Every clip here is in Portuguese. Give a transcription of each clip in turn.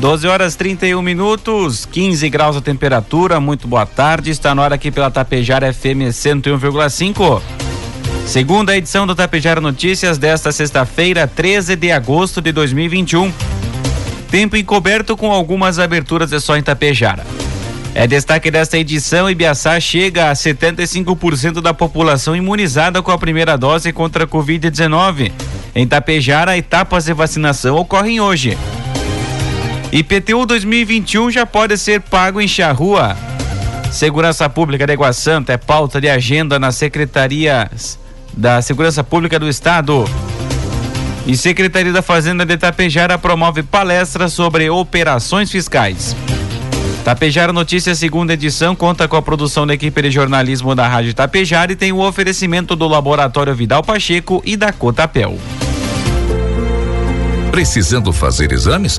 12 horas 31 minutos, 15 graus a temperatura. Muito boa tarde. Está na hora aqui pela Tapejara FM 101,5. Segunda edição do Tapejara Notícias desta sexta-feira, 13 de agosto de 2021. Tempo encoberto com algumas aberturas é só em Tapejara. É destaque desta edição, Ibiaçá chega a 75% da população imunizada com a primeira dose contra a Covid-19. Em Tapejara, etapas de vacinação ocorrem hoje. IPTU 2021 já pode ser pago em charrua. Segurança Pública de Água Santa é pauta de agenda nas secretarias da Segurança Pública do Estado. E Secretaria da Fazenda de Tapejara promove palestra sobre operações fiscais. Tapejara Notícias, segunda edição, conta com a produção da equipe de jornalismo da Rádio Tapejara e tem o oferecimento do Laboratório Vidal Pacheco e da Cotapel. Precisando fazer exames?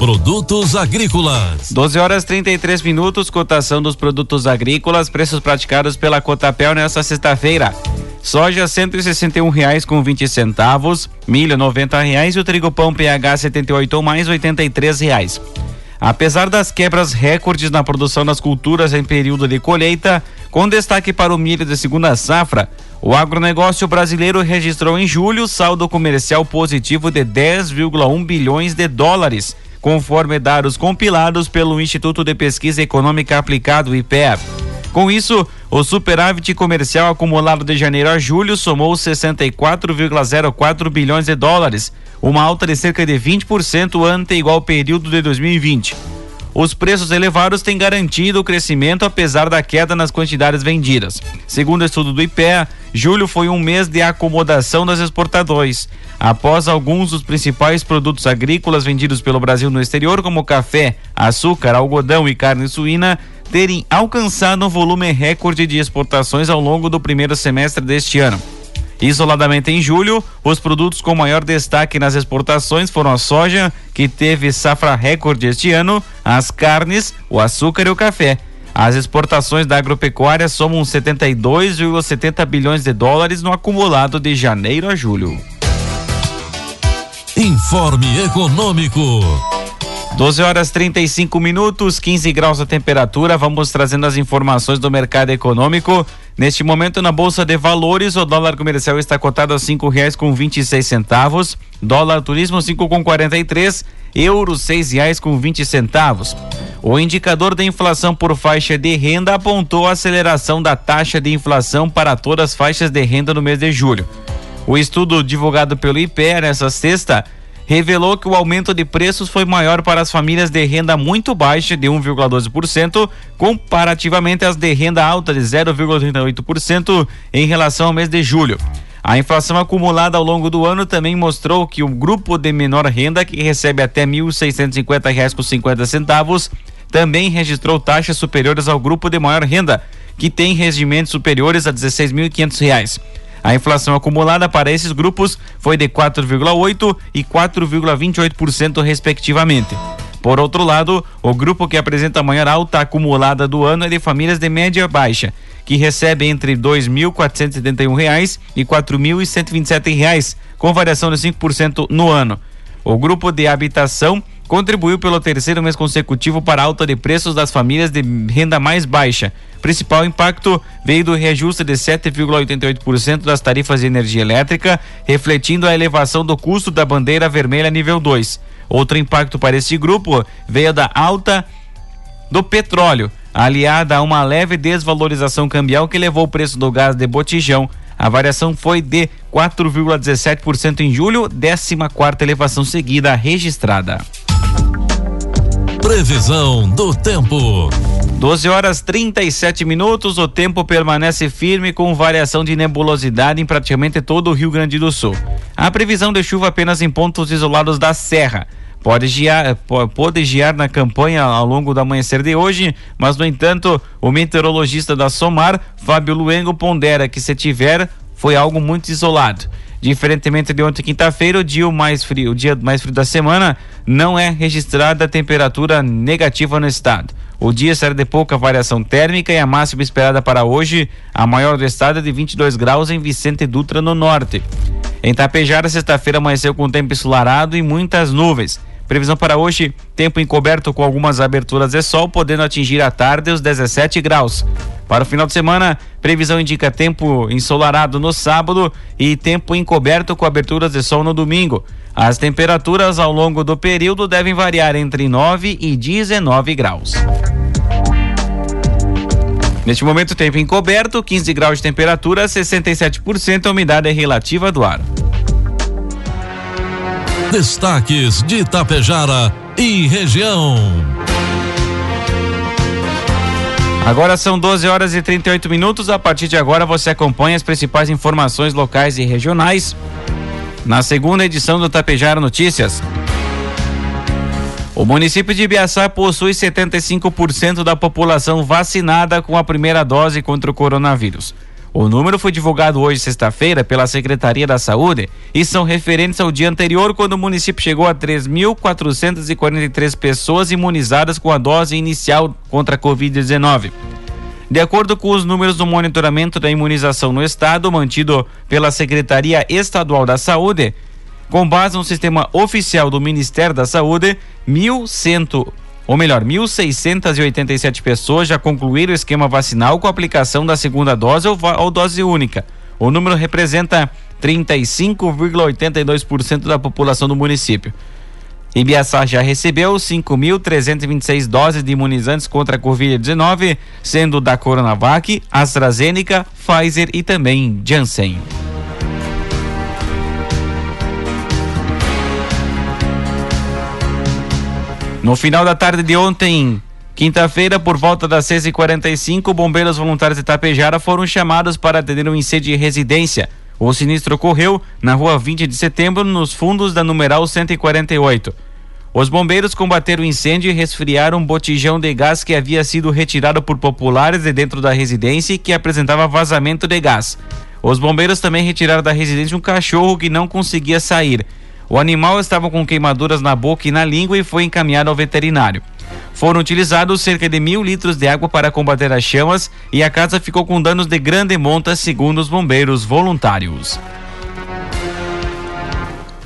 Produtos agrícolas. 12 horas 33 minutos, cotação dos produtos agrícolas, preços praticados pela Cotapel nesta sexta-feira. Soja R$ reais com 20 centavos, milho R$ reais e o trigo pão PH 78 ou mais R$ reais. Apesar das quebras recordes na produção das culturas em período de colheita, com destaque para o milho de segunda safra, o agronegócio brasileiro registrou em julho saldo comercial positivo de 10,1 bilhões de dólares conforme dados compilados pelo Instituto de Pesquisa Econômica Aplicado IPEA. Com isso, o superávit comercial acumulado de janeiro a julho somou 64,04 bilhões de dólares, uma alta de cerca de 20% ante igual período de 2020. Os preços elevados têm garantido o crescimento apesar da queda nas quantidades vendidas. Segundo o estudo do IPEA, julho foi um mês de acomodação das exportações. Após alguns dos principais produtos agrícolas vendidos pelo Brasil no exterior, como café, açúcar, algodão e carne suína, terem alcançado um volume recorde de exportações ao longo do primeiro semestre deste ano. Isoladamente em julho, os produtos com maior destaque nas exportações foram a soja, que teve safra recorde este ano, as carnes, o açúcar e o café. As exportações da agropecuária somam 72,70 bilhões de dólares no acumulado de janeiro a julho. Informe Econômico. 12 horas 35 minutos, 15 graus a temperatura. Vamos trazendo as informações do mercado econômico. Neste momento, na Bolsa de Valores, o dólar comercial está cotado a cinco reais com vinte e seis centavos, dólar turismo cinco com quarenta e três, euro seis reais com vinte centavos. O indicador de inflação por faixa de renda apontou a aceleração da taxa de inflação para todas as faixas de renda no mês de julho. O estudo divulgado pelo IPE nesta sexta revelou que o aumento de preços foi maior para as famílias de renda muito baixa, de 1,12%, comparativamente às de renda alta, de 0,38% em relação ao mês de julho. A inflação acumulada ao longo do ano também mostrou que o grupo de menor renda, que recebe até R$ 1.650,50, também registrou taxas superiores ao grupo de maior renda, que tem rendimentos superiores a R$ 16.500. A inflação acumulada para esses grupos foi de 4,8% e 4,28%, respectivamente. Por outro lado, o grupo que apresenta a maior alta acumulada do ano é de famílias de média baixa, que recebem entre R$ 2.471 e R$ 4.127, com variação de 5% no ano. O grupo de habitação contribuiu pelo terceiro mês consecutivo para a alta de preços das famílias de renda mais baixa. Principal impacto veio do reajuste de 7,88% das tarifas de energia elétrica, refletindo a elevação do custo da bandeira vermelha nível 2. Outro impacto para esse grupo veio da alta do petróleo, aliada a uma leve desvalorização cambial que levou o preço do gás de botijão. A variação foi de 4,17% em julho, 14 quarta elevação seguida registrada. Previsão do tempo. 12 horas 37 minutos. O tempo permanece firme com variação de nebulosidade em praticamente todo o Rio Grande do Sul. A previsão de chuva apenas em pontos isolados da Serra. Pode giar, pode giar na campanha ao longo do amanhecer de hoje, mas no entanto, o meteorologista da Somar, Fábio Luengo, pondera que se tiver, foi algo muito isolado. Diferentemente de ontem, quinta-feira, o dia mais frio, o dia mais frio da semana, não é registrada temperatura negativa no estado. O dia será de pouca variação térmica e a máxima esperada para hoje, a maior do estado é de 22 graus em Vicente Dutra, no norte. Em Tapejara, sexta-feira amanheceu com tempo ensolarado e muitas nuvens. Previsão para hoje: tempo encoberto com algumas aberturas de sol, podendo atingir à tarde os 17 graus. Para o final de semana, previsão indica tempo ensolarado no sábado e tempo encoberto com aberturas de sol no domingo. As temperaturas ao longo do período devem variar entre 9 e 19 graus. Neste momento, tempo encoberto, 15 graus de temperatura, 67% a umidade relativa do ar. Destaques de Itapejara e região. Agora são 12 horas e 38 minutos. A partir de agora você acompanha as principais informações locais e regionais na segunda edição do Tapejara Notícias. O município de Ibiaçá possui 75% da população vacinada com a primeira dose contra o coronavírus. O número foi divulgado hoje, sexta-feira, pela Secretaria da Saúde e são referentes ao dia anterior, quando o município chegou a 3.443 pessoas imunizadas com a dose inicial contra a Covid-19. De acordo com os números do monitoramento da imunização no estado, mantido pela Secretaria Estadual da Saúde, com base no sistema oficial do Ministério da Saúde, 1.100 ou melhor, 1.687 pessoas já concluíram o esquema vacinal com a aplicação da segunda dose ou, ou dose única. O número representa 35,82% da população do município. Ibiaçá já recebeu 5.326 doses de imunizantes contra a Covid-19, sendo da Coronavac, AstraZeneca, Pfizer e também Janssen. No final da tarde de ontem, quinta-feira, por volta das 6h45, bombeiros voluntários de Tapejara foram chamados para atender um incêndio de residência. O sinistro ocorreu na rua 20 de setembro, nos fundos da numeral 148. Os bombeiros combateram o incêndio e resfriaram um botijão de gás que havia sido retirado por populares de dentro da residência e que apresentava vazamento de gás. Os bombeiros também retiraram da residência um cachorro que não conseguia sair. O animal estava com queimaduras na boca e na língua e foi encaminhado ao veterinário. Foram utilizados cerca de mil litros de água para combater as chamas e a casa ficou com danos de grande monta, segundo os bombeiros voluntários.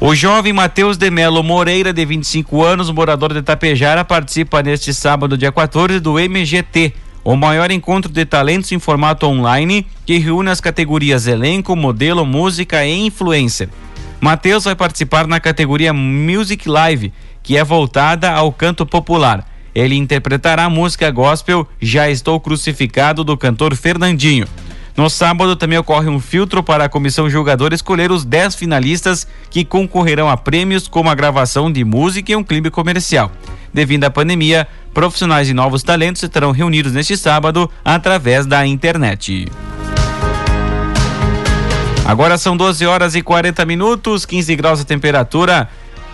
O jovem Matheus de Melo Moreira, de 25 anos, morador de Tapejara, participa neste sábado, dia 14, do MGT, o maior encontro de talentos em formato online que reúne as categorias elenco, modelo, música e influencer. Matheus vai participar na categoria Music Live, que é voltada ao canto popular. Ele interpretará a música gospel Já Estou Crucificado do cantor Fernandinho. No sábado também ocorre um filtro para a comissão julgadora escolher os 10 finalistas que concorrerão a prêmios como a gravação de música e um clipe comercial. Devido à pandemia, profissionais e novos talentos estarão reunidos neste sábado através da internet. Agora são 12 horas e 40 minutos, 15 graus a temperatura.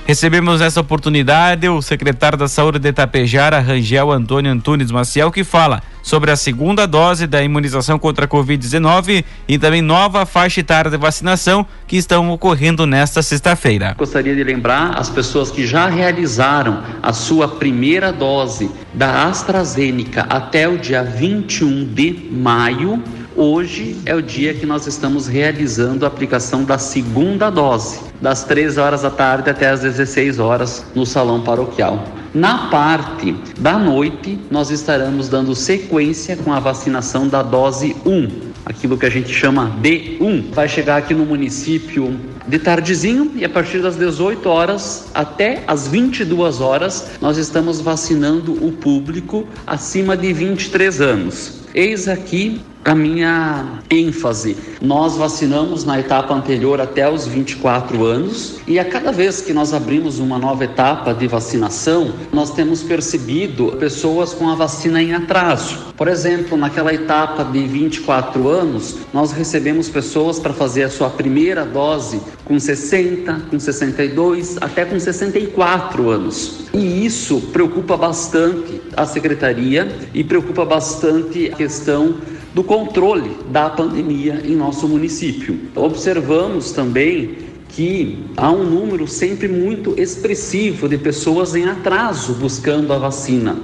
Recebemos nessa oportunidade o secretário da Saúde de Itapejara, Rangel Antônio Antunes Maciel, que fala sobre a segunda dose da imunização contra a Covid-19 e também nova faixa etária de vacinação que estão ocorrendo nesta sexta-feira. Gostaria de lembrar as pessoas que já realizaram a sua primeira dose da AstraZeneca até o dia 21 de maio Hoje é o dia que nós estamos realizando a aplicação da segunda dose, das 3 horas da tarde até as 16 horas no salão paroquial. Na parte da noite, nós estaremos dando sequência com a vacinação da dose 1, aquilo que a gente chama D1. Vai chegar aqui no município de tardezinho e a partir das 18 horas até as 22 horas nós estamos vacinando o público acima de 23 anos. Eis aqui a minha ênfase. Nós vacinamos na etapa anterior até os 24 anos e a cada vez que nós abrimos uma nova etapa de vacinação, nós temos percebido pessoas com a vacina em atraso. Por exemplo, naquela etapa de 24 anos, nós recebemos pessoas para fazer a sua primeira dose com 60, com 62, até com 64 anos. E isso preocupa bastante a secretaria e preocupa bastante a questão do controle da pandemia em nosso município. Observamos também que há um número sempre muito expressivo de pessoas em atraso buscando a vacina.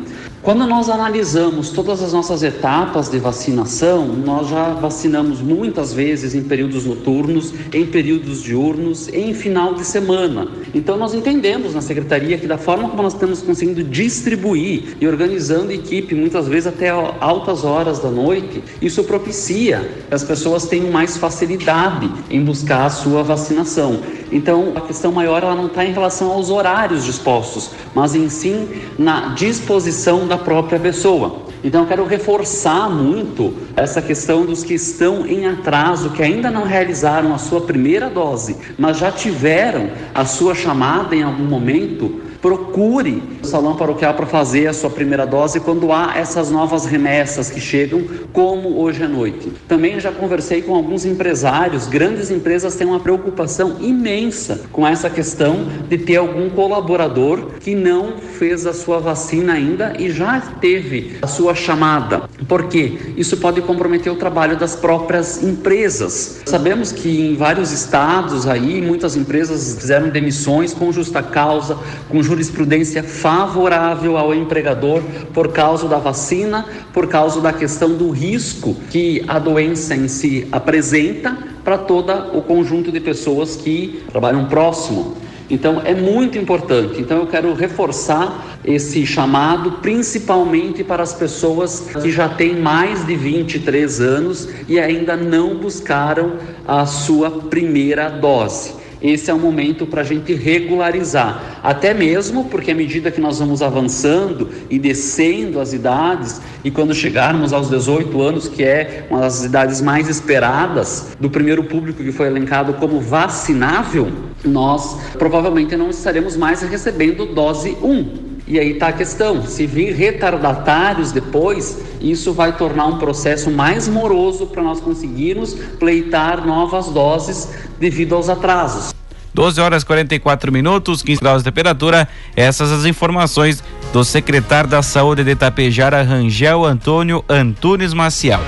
Quando nós analisamos todas as nossas etapas de vacinação, nós já vacinamos muitas vezes em períodos noturnos, em períodos diurnos, em final de semana. Então nós entendemos na secretaria que da forma como nós estamos conseguindo distribuir e organizando equipe muitas vezes até altas horas da noite, isso propicia que as pessoas tenham mais facilidade em buscar a sua vacinação. Então a questão maior ela não está em relação aos horários dispostos, mas em sim na disposição da da própria pessoa. Então eu quero reforçar muito essa questão dos que estão em atraso, que ainda não realizaram a sua primeira dose, mas já tiveram a sua chamada em algum momento procure o salão paroquial para fazer a sua primeira dose quando há essas novas remessas que chegam, como hoje à noite. Também já conversei com alguns empresários, grandes empresas têm uma preocupação imensa com essa questão de ter algum colaborador que não fez a sua vacina ainda e já teve a sua chamada. Porque isso pode comprometer o trabalho das próprias empresas. Sabemos que em vários estados aí muitas empresas fizeram demissões com justa causa, com justa jurisprudência favorável ao empregador por causa da vacina, por causa da questão do risco que a doença em si apresenta para todo o conjunto de pessoas que trabalham próximo. Então é muito importante. Então eu quero reforçar esse chamado, principalmente para as pessoas que já têm mais de 23 anos e ainda não buscaram a sua primeira dose esse é o momento para a gente regularizar. Até mesmo porque à medida que nós vamos avançando e descendo as idades, e quando chegarmos aos 18 anos, que é uma das idades mais esperadas do primeiro público que foi elencado como vacinável, nós provavelmente não estaremos mais recebendo dose 1. E aí está a questão: se vir retardatários depois, isso vai tornar um processo mais moroso para nós conseguirmos pleitar novas doses devido aos atrasos. 12 horas 44 minutos, 15 graus de temperatura. Essas as informações do secretário da Saúde de Itapejara, Rangel Antônio Antunes Maciel.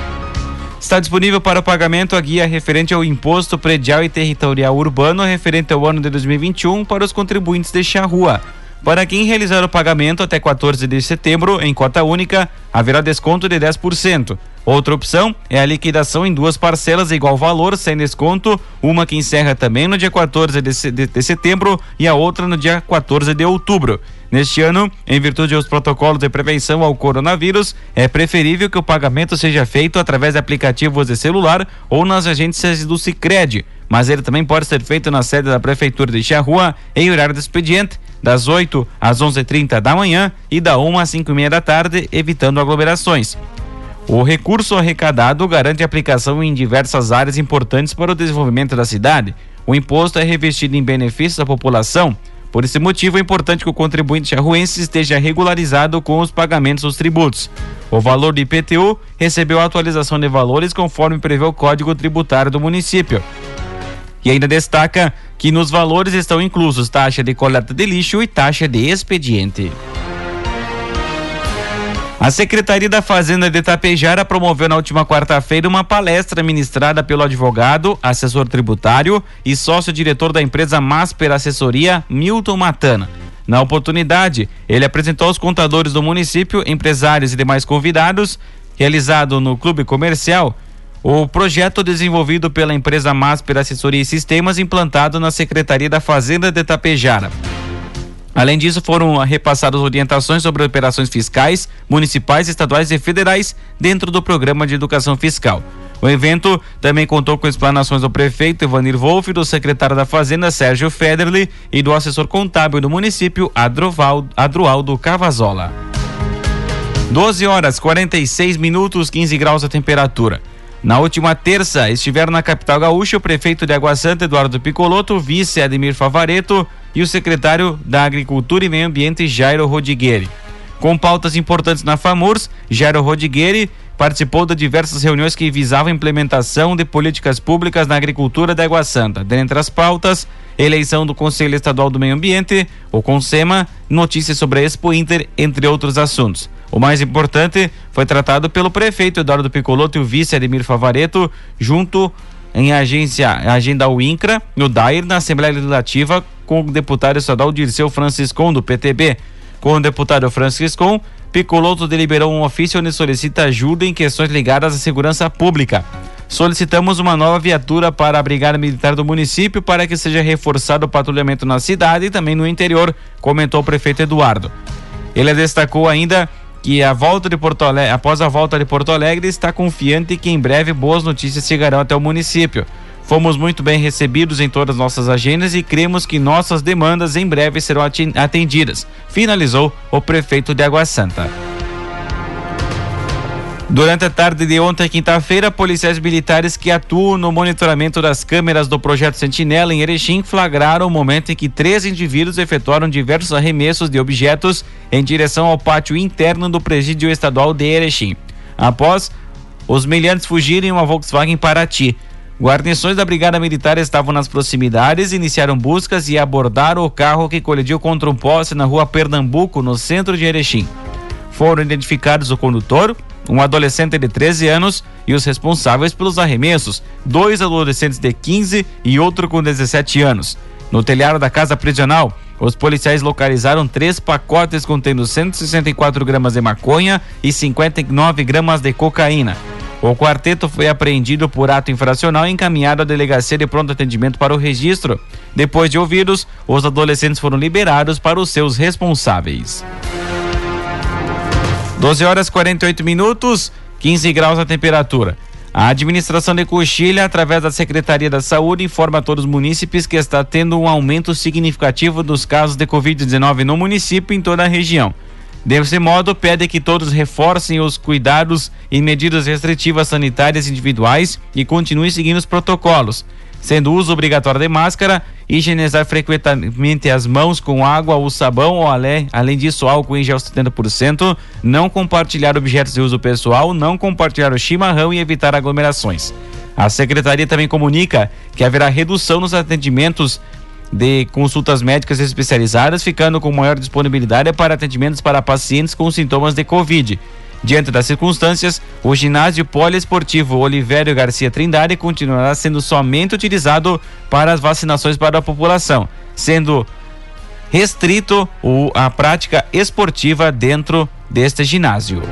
Está disponível para o pagamento a guia referente ao Imposto Predial e Territorial Urbano referente ao ano de 2021 para os contribuintes de rua. Para quem realizar o pagamento até 14 de setembro em cota única, haverá desconto de 10%. Outra opção é a liquidação em duas parcelas igual valor, sem desconto, uma que encerra também no dia 14 de, de, de setembro e a outra no dia 14 de outubro. Neste ano, em virtude dos protocolos de prevenção ao coronavírus, é preferível que o pagamento seja feito através de aplicativos de celular ou nas agências do Sicredi, mas ele também pode ser feito na sede da prefeitura de Charrua em horário de expediente, das 8 às 11:30 da manhã e da 1 às 5 e meia da tarde, evitando aglomerações. O recurso arrecadado garante aplicação em diversas áreas importantes para o desenvolvimento da cidade. O imposto é revestido em benefícios da população, por esse motivo, é importante que o contribuinte charruense esteja regularizado com os pagamentos dos tributos. O valor do IPTU recebeu atualização de valores conforme prevê o Código Tributário do município. E ainda destaca que nos valores estão inclusos taxa de coleta de lixo e taxa de expediente. A Secretaria da Fazenda de Tapejara promoveu na última quarta-feira uma palestra ministrada pelo advogado, assessor tributário e sócio-diretor da empresa Masper Assessoria, Milton Matana. Na oportunidade, ele apresentou aos contadores do município, empresários e demais convidados, realizado no Clube Comercial, o projeto desenvolvido pela empresa Masper Assessoria e Sistemas implantado na Secretaria da Fazenda de Tapejara. Além disso, foram repassadas orientações sobre operações fiscais, municipais, estaduais e federais dentro do programa de educação fiscal. O evento também contou com explanações do prefeito Ivanir Wolff, do secretário da Fazenda Sérgio Federli e do assessor contábil do município Adroaldo Cavazola. 12 horas 46 minutos, 15 graus a temperatura. Na última terça, estiveram na capital gaúcha o prefeito de Água Santa, Eduardo Picoloto, vice Ademir Favareto e o secretário da Agricultura e Meio Ambiente, Jairo Rodigueri. Com pautas importantes na FAMURS, Jairo Rodigueri participou de diversas reuniões que visavam a implementação de políticas públicas na agricultura da Água Santa. Dentre as pautas, eleição do Conselho Estadual do Meio Ambiente, o CONSEMA, notícias sobre a Expo Inter, entre outros assuntos. O mais importante foi tratado pelo prefeito Eduardo Picoloto e o vice Ademir Favareto, junto em agência, agenda UINCRA, no DAIR, na Assembleia Legislativa, com o deputado estadual Dirceu Franciscon, do PTB. Com o deputado Franciscon, Picoloto deliberou um ofício onde solicita ajuda em questões ligadas à segurança pública. Solicitamos uma nova viatura para a Brigada Militar do município para que seja reforçado o patrulhamento na cidade e também no interior, comentou o prefeito Eduardo. Ele destacou ainda que a volta de Porto Alegre, após a volta de Porto Alegre, está confiante que em breve boas notícias chegarão até o município. Fomos muito bem recebidos em todas nossas agendas e cremos que nossas demandas em breve serão atendidas, finalizou o prefeito de Água Santa. Durante a tarde de ontem, quinta-feira, policiais militares que atuam no monitoramento das câmeras do projeto Sentinela em Erechim flagraram o momento em que três indivíduos efetuaram diversos arremessos de objetos em direção ao pátio interno do presídio estadual de Erechim. Após os meliantes fugirem em uma Volkswagen Paraty. Guarnições da Brigada Militar estavam nas proximidades, iniciaram buscas e abordaram o carro que colidiu contra um poste na rua Pernambuco, no centro de Erechim. Foram identificados o condutor, um adolescente de 13 anos e os responsáveis pelos arremessos, dois adolescentes de 15 e outro com 17 anos. No telhado da casa prisional, os policiais localizaram três pacotes contendo 164 gramas de maconha e 59 gramas de cocaína. O quarteto foi apreendido por ato infracional e encaminhado à delegacia de pronto atendimento para o registro. Depois de ouvidos, os adolescentes foram liberados para os seus responsáveis. 12 horas 48 minutos, 15 graus a temperatura. A administração de Coxilha, através da Secretaria da Saúde, informa a todos os munícipes que está tendo um aumento significativo dos casos de Covid-19 no município e em toda a região. Desse modo, pede que todos reforcem os cuidados e medidas restritivas sanitárias individuais e continuem seguindo os protocolos sendo uso obrigatório de máscara, higienizar frequentemente as mãos com água ou sabão ou além, além disso álcool em gel 70%, não compartilhar objetos de uso pessoal, não compartilhar o chimarrão e evitar aglomerações. A secretaria também comunica que haverá redução nos atendimentos de consultas médicas especializadas, ficando com maior disponibilidade para atendimentos para pacientes com sintomas de Covid. Diante das circunstâncias, o ginásio poliesportivo Olivério Garcia Trindade continuará sendo somente utilizado para as vacinações para a população, sendo restrito o, a prática esportiva dentro deste ginásio.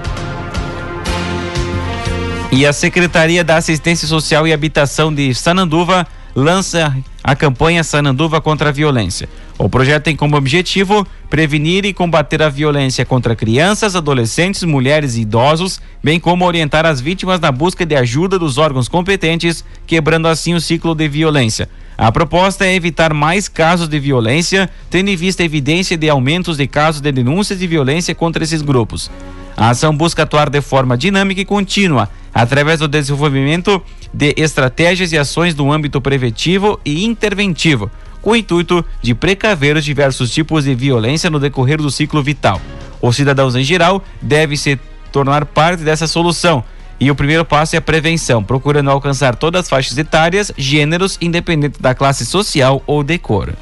E a Secretaria da Assistência Social e Habitação de Sananduva lança a campanha Sananduva contra a Violência. O projeto tem como objetivo prevenir e combater a violência contra crianças, adolescentes, mulheres e idosos, bem como orientar as vítimas na busca de ajuda dos órgãos competentes, quebrando assim o ciclo de violência. A proposta é evitar mais casos de violência, tendo em vista a evidência de aumentos de casos de denúncias de violência contra esses grupos. A ação busca atuar de forma dinâmica e contínua, através do desenvolvimento de estratégias e ações no âmbito preventivo e interventivo, com o intuito de precaver os diversos tipos de violência no decorrer do ciclo vital. Os cidadãos em geral devem se tornar parte dessa solução, E o primeiro passo é a prevenção, procurando alcançar todas as faixas etárias, gêneros, independente da classe social ou de cor.